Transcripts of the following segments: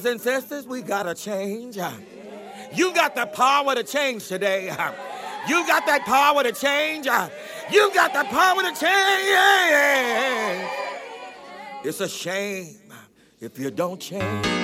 Brothers and sisters, we gotta change. You got the power to change today. You got that power to change. You got the power to change. It's a shame if you don't change.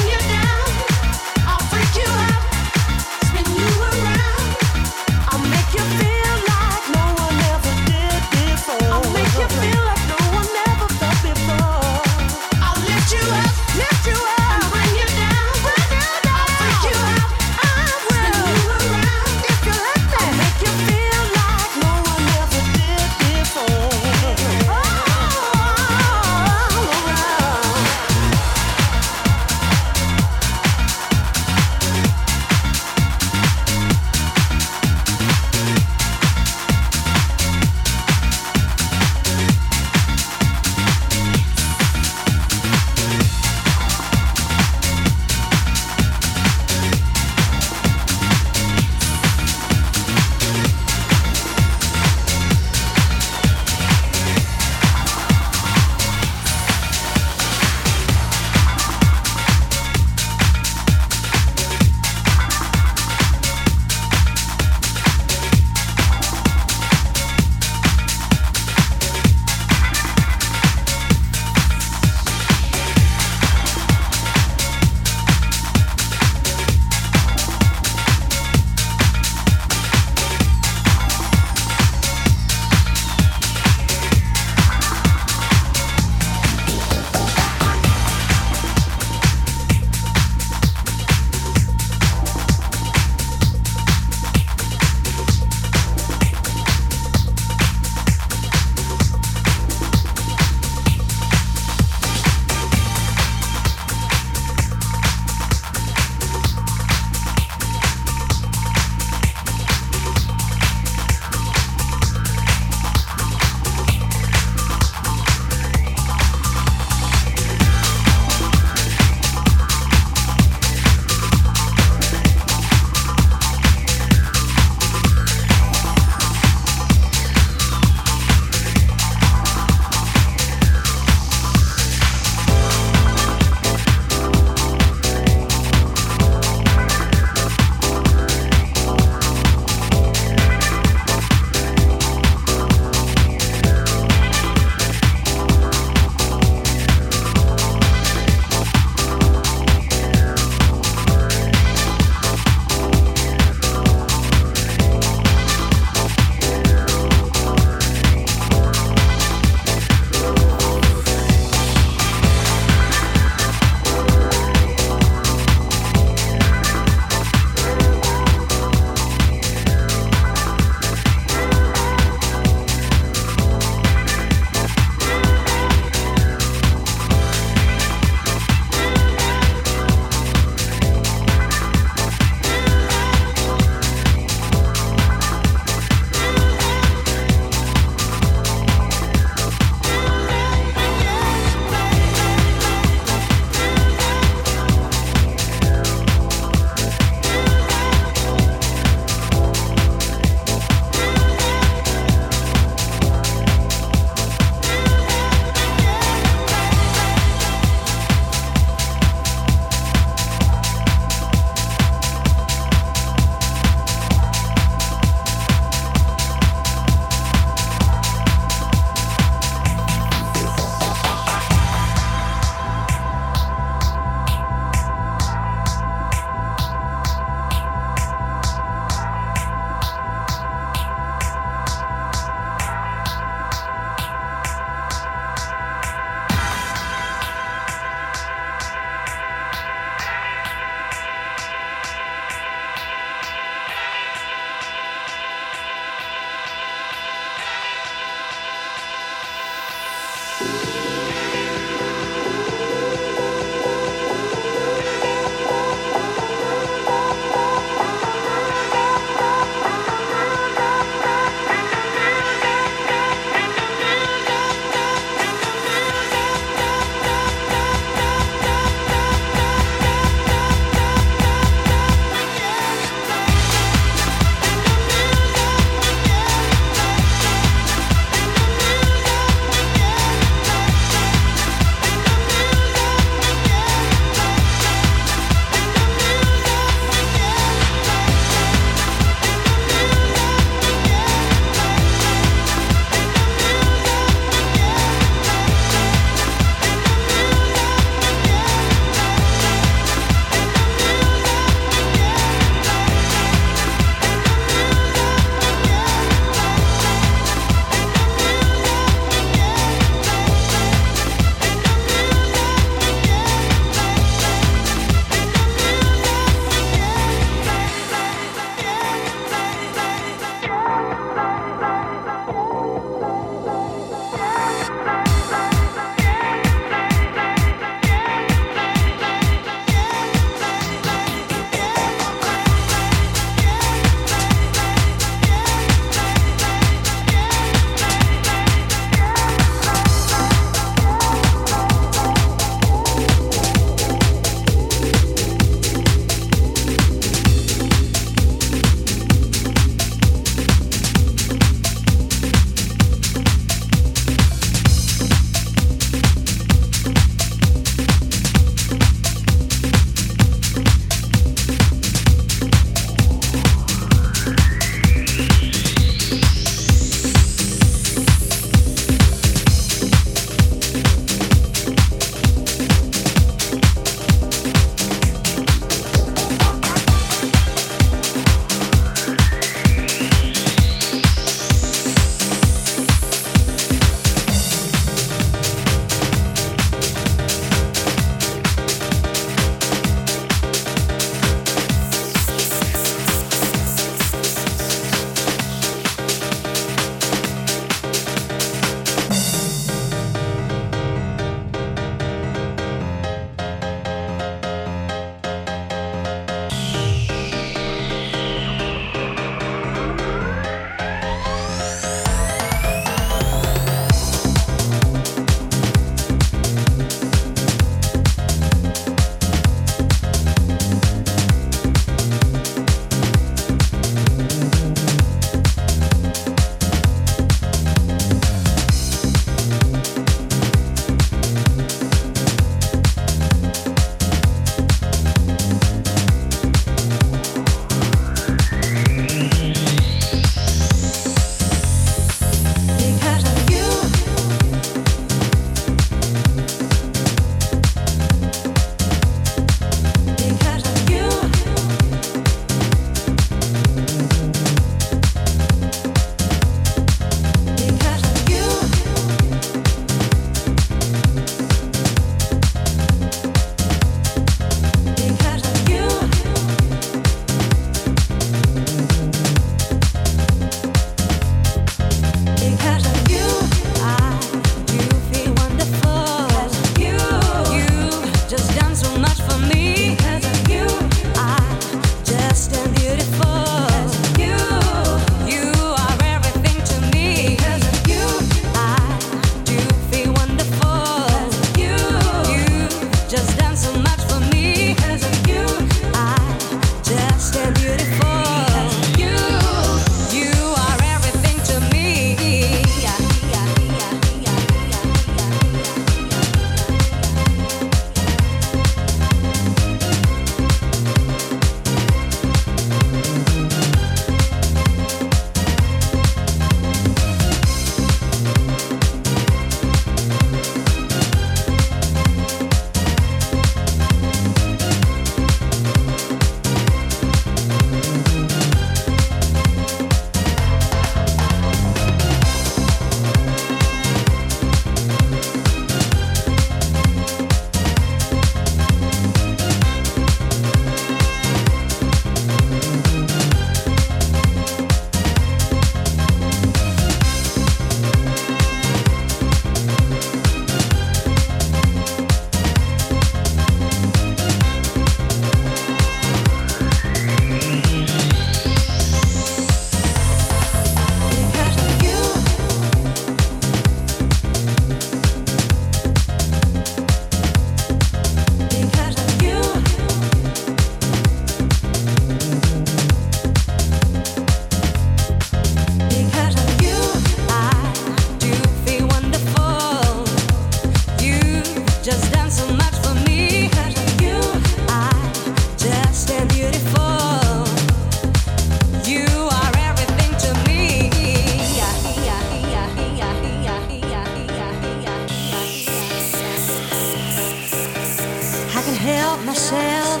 Myself.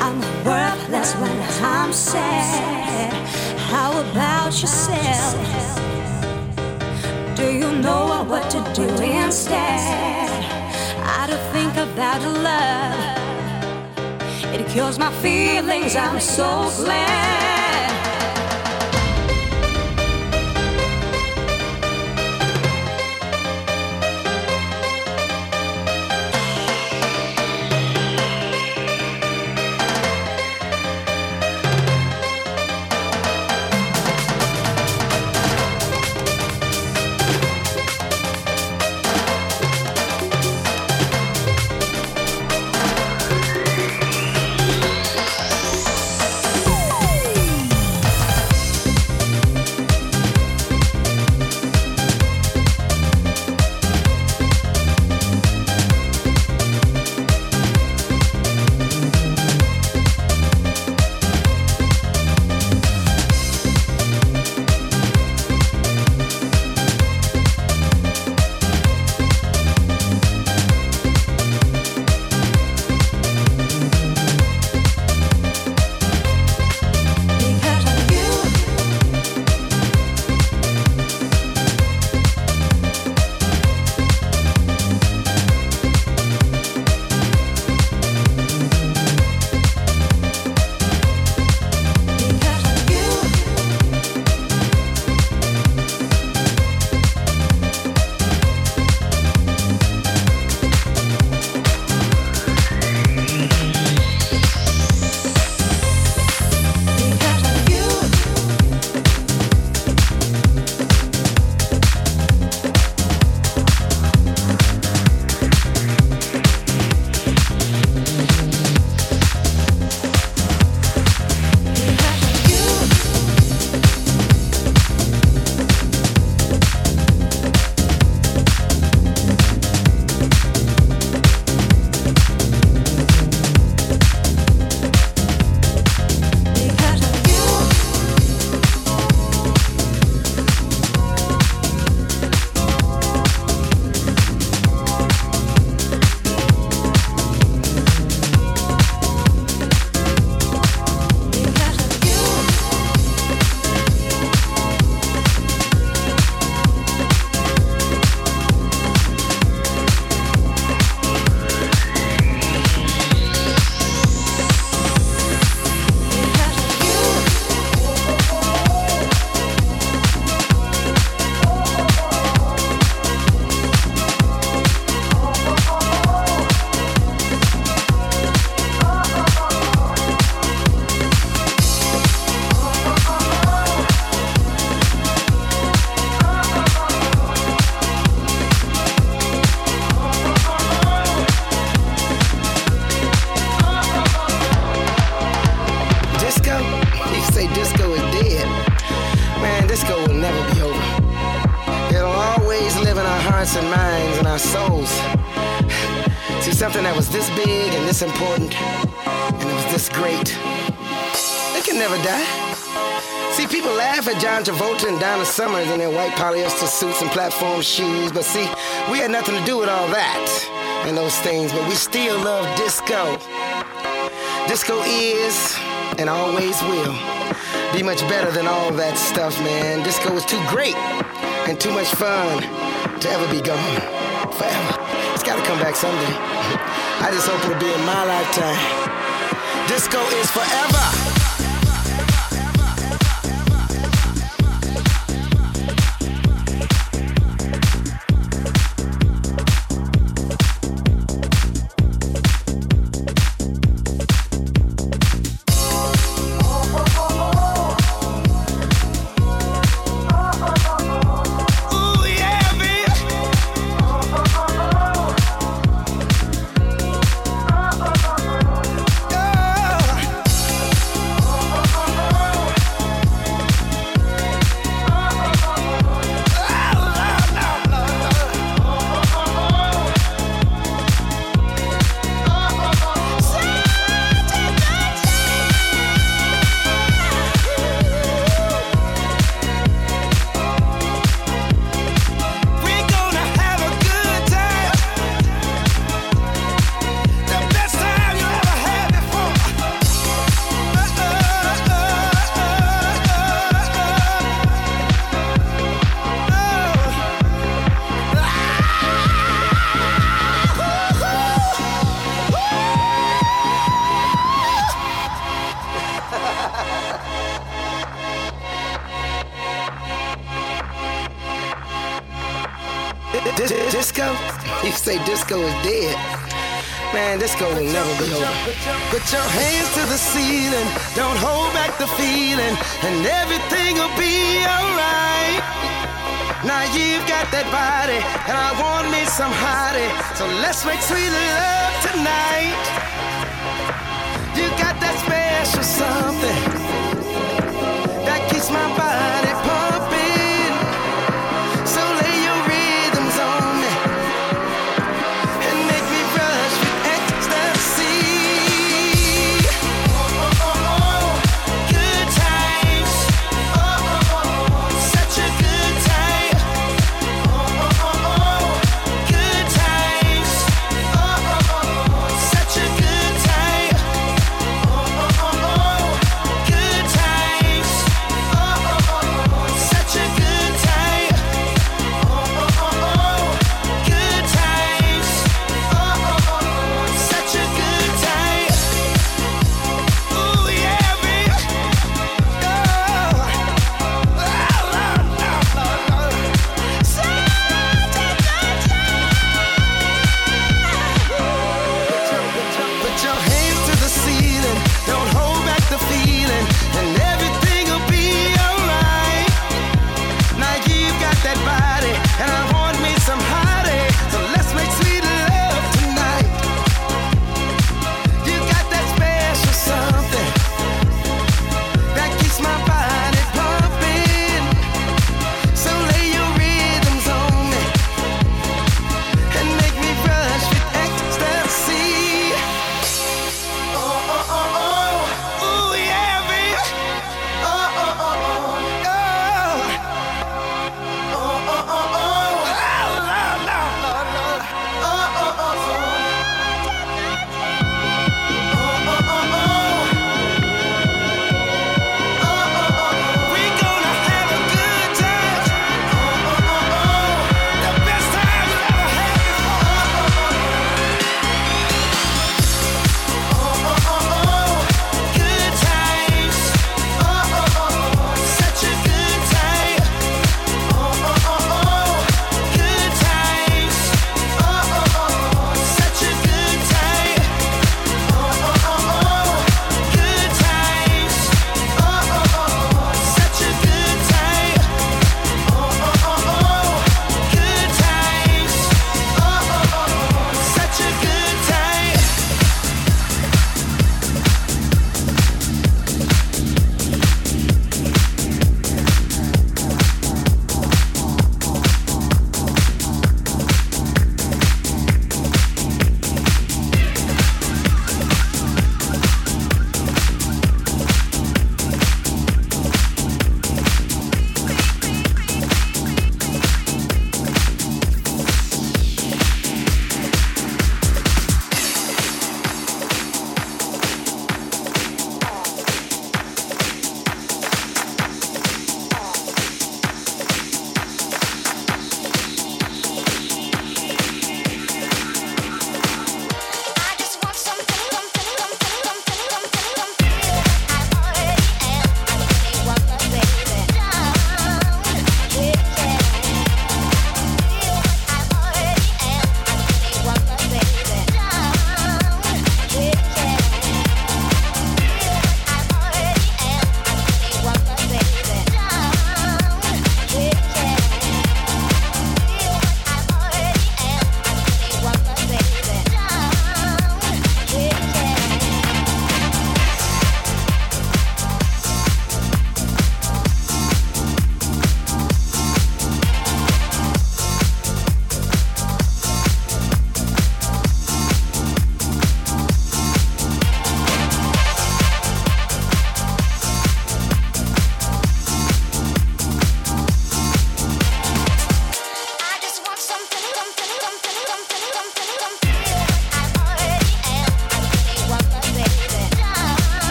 I'm worthless when I'm sad. How about yourself? Do you know what to do instead? I don't think about love. It cures my feelings. I'm so glad. Summers in their white polyester suits and platform shoes. But see, we had nothing to do with all that and those things, but we still love disco. Disco is and always will be much better than all that stuff, man. Disco is too great and too much fun to ever be gone forever. It's gotta come back someday. I just hope it'll be in my lifetime. Disco is forever. Put your hands to the ceiling, don't hold back the feeling, and everything will be alright. Now you've got that body, and I want me some hottie, so let's make sweet love tonight. You got that special something